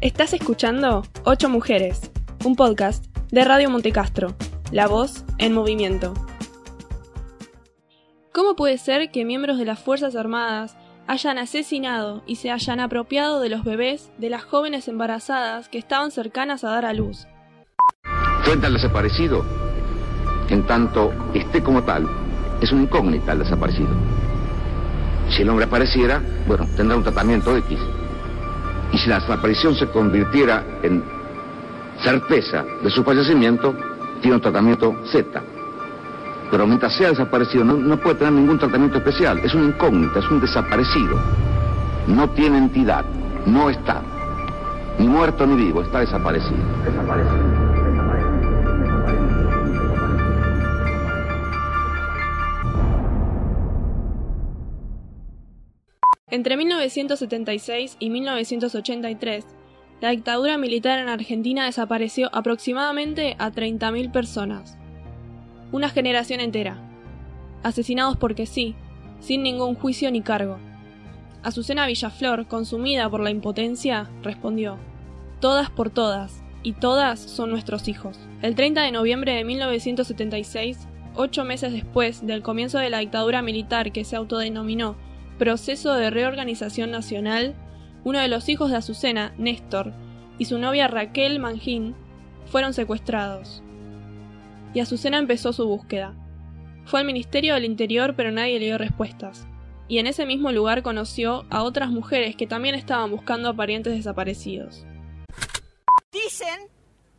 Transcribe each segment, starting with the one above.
Estás escuchando Ocho Mujeres, un podcast de Radio Montecastro, la voz en movimiento. ¿Cómo puede ser que miembros de las Fuerzas Armadas hayan asesinado y se hayan apropiado de los bebés de las jóvenes embarazadas que estaban cercanas a dar a luz? Cuenta al desaparecido, en tanto esté como tal, es una incógnita el desaparecido. Si el hombre apareciera, bueno, tendrá un tratamiento X. Y si la desaparición se convirtiera en certeza de su fallecimiento, tiene un tratamiento Z. Pero mientras sea desaparecido, no, puede tener ningún tratamiento especial. Es una incógnita, es un desaparecido. No tiene entidad, no está. Ni muerto ni vivo, está desaparecido. Desaparecido. Entre 1976 y 1983, la dictadura militar en Argentina desapareció aproximadamente a 30.000 personas. Una generación entera. Asesinados porque sí, sin ningún juicio ni cargo. Azucena Villaflor, consumida por la impotencia, respondió, Todas por todas, y todas son nuestros hijos. El 30 de noviembre de 1976, ocho meses después del comienzo de la dictadura militar que se autodenominó proceso de reorganización nacional, uno de los hijos de Azucena, Néstor, y su novia Raquel Mangín fueron secuestrados. Y Azucena empezó su búsqueda. Fue al Ministerio del Interior pero nadie le dio respuestas. Y en ese mismo lugar conoció a otras mujeres que también estaban buscando a parientes desaparecidos. Dicen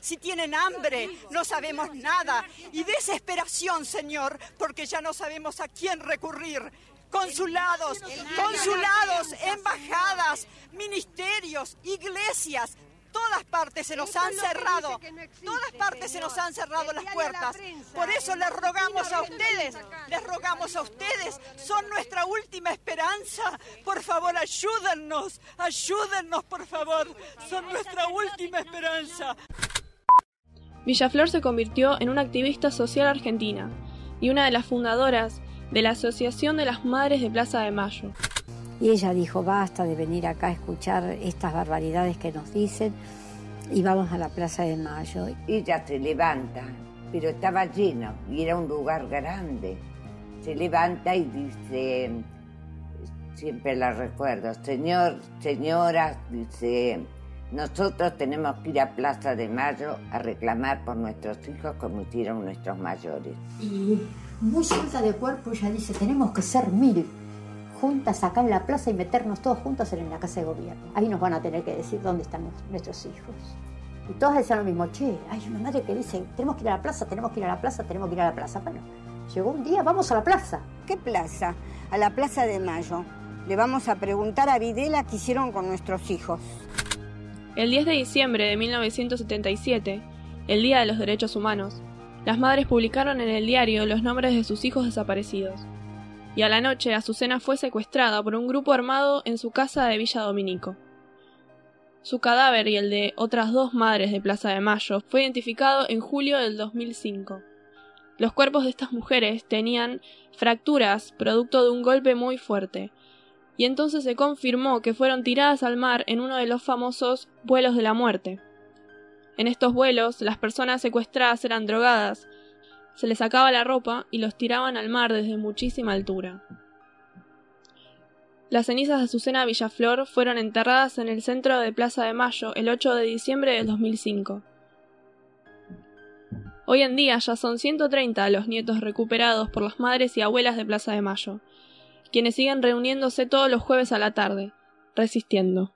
si tienen hambre, no sabemos nada. Y desesperación, Señor, porque ya no sabemos a quién recurrir. Consulados, consulados, embajadas, ministerios, iglesias, todas partes se nos han cerrado, todas partes se nos han cerrado las puertas. Por eso les rogamos a ustedes, les rogamos a ustedes, son nuestra última esperanza. Por favor, ayúdennos, ayúdennos, por favor, son nuestra última esperanza. Villaflor se convirtió en una activista social argentina y una de las fundadoras de la Asociación de las Madres de Plaza de Mayo. Y ella dijo, basta de venir acá a escuchar estas barbaridades que nos dicen y vamos a la Plaza de Mayo. Ella se levanta, pero estaba lleno y era un lugar grande. Se levanta y dice, siempre la recuerdo, señor, señora, dice, nosotros tenemos que ir a Plaza de Mayo a reclamar por nuestros hijos como hicieron nuestros mayores. Y muy suelta de cuerpo ella dice, tenemos que ser mil juntas acá en la plaza y meternos todos juntos en la casa de gobierno. Ahí nos van a tener que decir dónde están nuestros hijos. Y todas decían lo mismo, che, hay una madre que dice, tenemos que ir a la plaza, tenemos que ir a la plaza, tenemos que ir a la plaza. Bueno, llegó un día, vamos a la plaza. ¿Qué plaza? A la Plaza de Mayo. Le vamos a preguntar a Videla qué hicieron con nuestros hijos. El 10 de diciembre de 1977, el Día de los Derechos Humanos, las madres publicaron en el diario los nombres de sus hijos desaparecidos. Y a la noche Azucena fue secuestrada por un grupo armado en su casa de Villa Dominico. Su cadáver y el de otras dos madres de Plaza de Mayo fue identificado en julio del 2005. Los cuerpos de estas mujeres tenían fracturas producto de un golpe muy fuerte, y entonces se confirmó que fueron tiradas al mar en uno de los famosos vuelos de la muerte. En estos vuelos, las personas secuestradas eran drogadas, se les sacaba la ropa y los tiraban al mar desde muchísima altura. Las cenizas de Azucena Villaflor fueron enterradas en el centro de Plaza de Mayo el 8 de diciembre del 2005. Hoy en día ya son 130 los nietos recuperados por las madres y abuelas de Plaza de Mayo, quienes siguen reuniéndose todos los jueves a la tarde, resistiendo.